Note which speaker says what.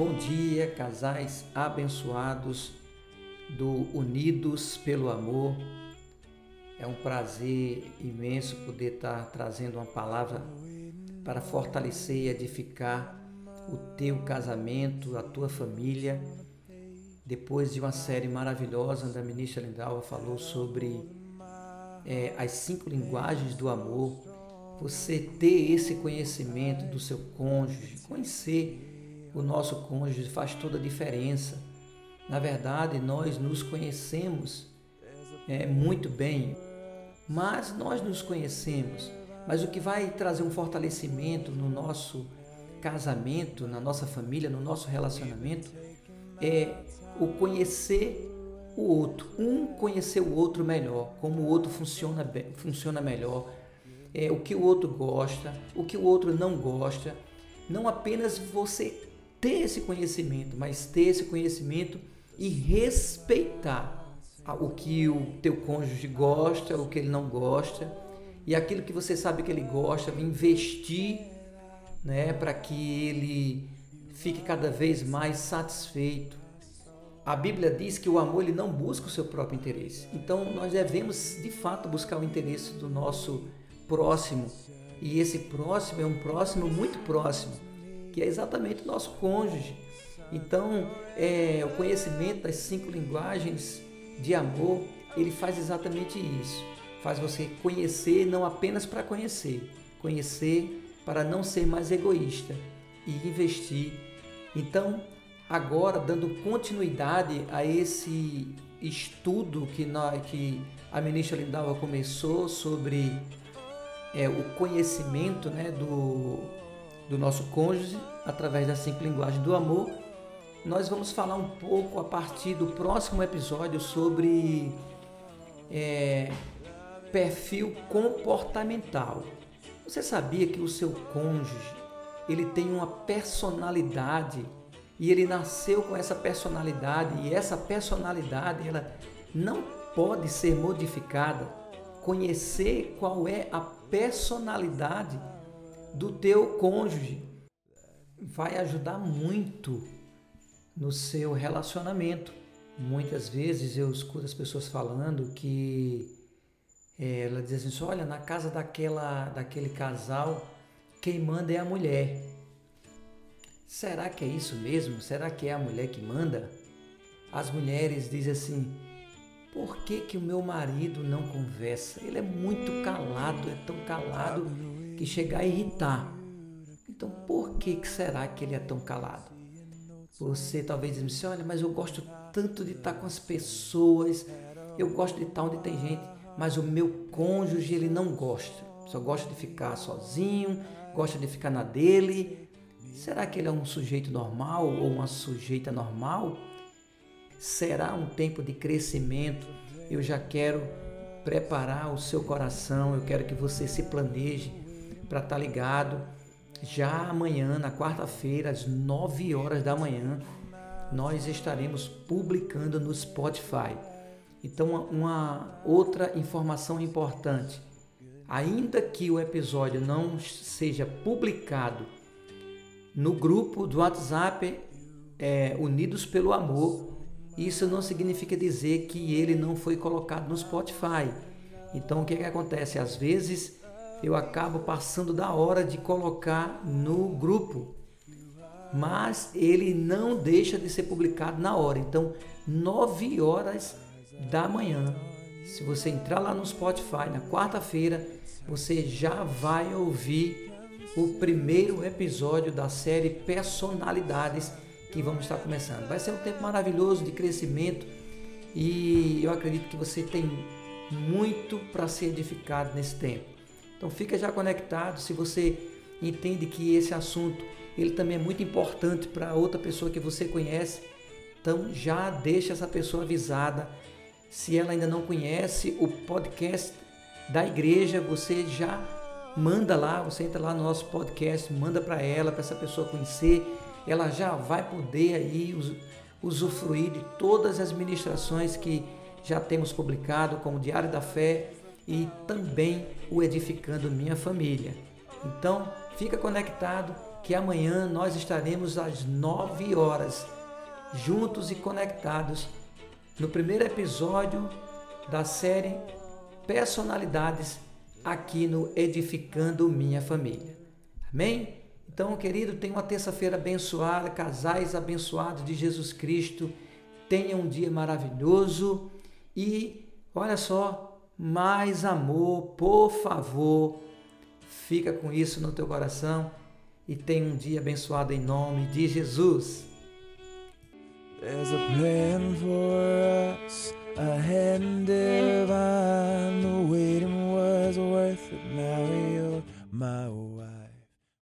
Speaker 1: Bom dia, casais abençoados do Unidos pelo Amor. É um prazer imenso poder estar trazendo uma palavra para fortalecer e edificar o teu casamento, a tua família. Depois de uma série maravilhosa a ministra Lindalva falou sobre é, as cinco linguagens do amor, você ter esse conhecimento do seu cônjuge, conhecer o nosso cônjuge faz toda a diferença. Na verdade, nós nos conhecemos é, muito bem, mas nós nos conhecemos. Mas o que vai trazer um fortalecimento no nosso casamento, na nossa família, no nosso relacionamento, é o conhecer o outro, um conhecer o outro melhor, como o outro funciona, funciona melhor, é, o que o outro gosta, o que o outro não gosta. Não apenas você ter esse conhecimento, mas ter esse conhecimento e respeitar o que o teu cônjuge gosta, o que ele não gosta, e aquilo que você sabe que ele gosta, investir né, para que ele fique cada vez mais satisfeito. A Bíblia diz que o amor ele não busca o seu próprio interesse. Então nós devemos de fato buscar o interesse do nosso próximo. E esse próximo é um próximo muito próximo que é exatamente o nosso cônjuge. Então, é, o conhecimento das cinco linguagens de amor, ele faz exatamente isso. Faz você conhecer não apenas para conhecer, conhecer para não ser mais egoísta e investir. Então, agora dando continuidade a esse estudo que, nós, que a ministra Lindalva começou sobre é, o conhecimento né, do, do nosso cônjuge através da cinco linguagem do amor. Nós vamos falar um pouco a partir do próximo episódio sobre é, perfil comportamental. Você sabia que o seu cônjuge ele tem uma personalidade e ele nasceu com essa personalidade e essa personalidade ela não pode ser modificada. Conhecer qual é a personalidade do teu cônjuge vai ajudar muito no seu relacionamento. Muitas vezes eu escuto as pessoas falando que é, ela diz assim, olha, na casa daquela, daquele casal, quem manda é a mulher. Será que é isso mesmo? Será que é a mulher que manda? As mulheres dizem assim, por que, que o meu marido não conversa? Ele é muito calado, é tão calado que chega a irritar. Então, por que, que será que ele é tão calado? Você talvez diz assim, olha, mas eu gosto tanto de estar com as pessoas, eu gosto de estar onde tem gente, mas o meu cônjuge ele não gosta. Só gosta de ficar sozinho, gosta de ficar na dele. Será que ele é um sujeito normal ou uma sujeita normal? Será um tempo de crescimento? Eu já quero preparar o seu coração, eu quero que você se planeje para estar tá ligado. Já amanhã, na quarta-feira, às 9 horas da manhã, nós estaremos publicando no Spotify. Então, uma outra informação importante: ainda que o episódio não seja publicado no grupo do WhatsApp é, Unidos pelo Amor, isso não significa dizer que ele não foi colocado no Spotify. Então, o que, que acontece? Às vezes eu acabo passando da hora de colocar no grupo. Mas ele não deixa de ser publicado na hora. Então, 9 horas da manhã. Se você entrar lá no Spotify na quarta-feira, você já vai ouvir o primeiro episódio da série Personalidades que vamos estar começando. Vai ser um tempo maravilhoso de crescimento e eu acredito que você tem muito para ser edificado nesse tempo. Então fica já conectado se você entende que esse assunto ele também é muito importante para outra pessoa que você conhece. Então já deixa essa pessoa avisada. Se ela ainda não conhece o podcast da igreja, você já manda lá, você entra lá no nosso podcast, manda para ela, para essa pessoa conhecer. Ela já vai poder aí usufruir de todas as ministrações que já temos publicado, como Diário da Fé, e também o edificando minha família. Então, fica conectado, que amanhã nós estaremos às 9 horas, juntos e conectados, no primeiro episódio da série Personalidades aqui no Edificando Minha Família. Amém? Então, querido, tenha uma terça-feira abençoada, casais abençoados de Jesus Cristo. Tenha um dia maravilhoso e, olha só, mais amor, por favor. Fica com isso no teu coração e tenha um dia abençoado em nome de Jesus. There's a plan for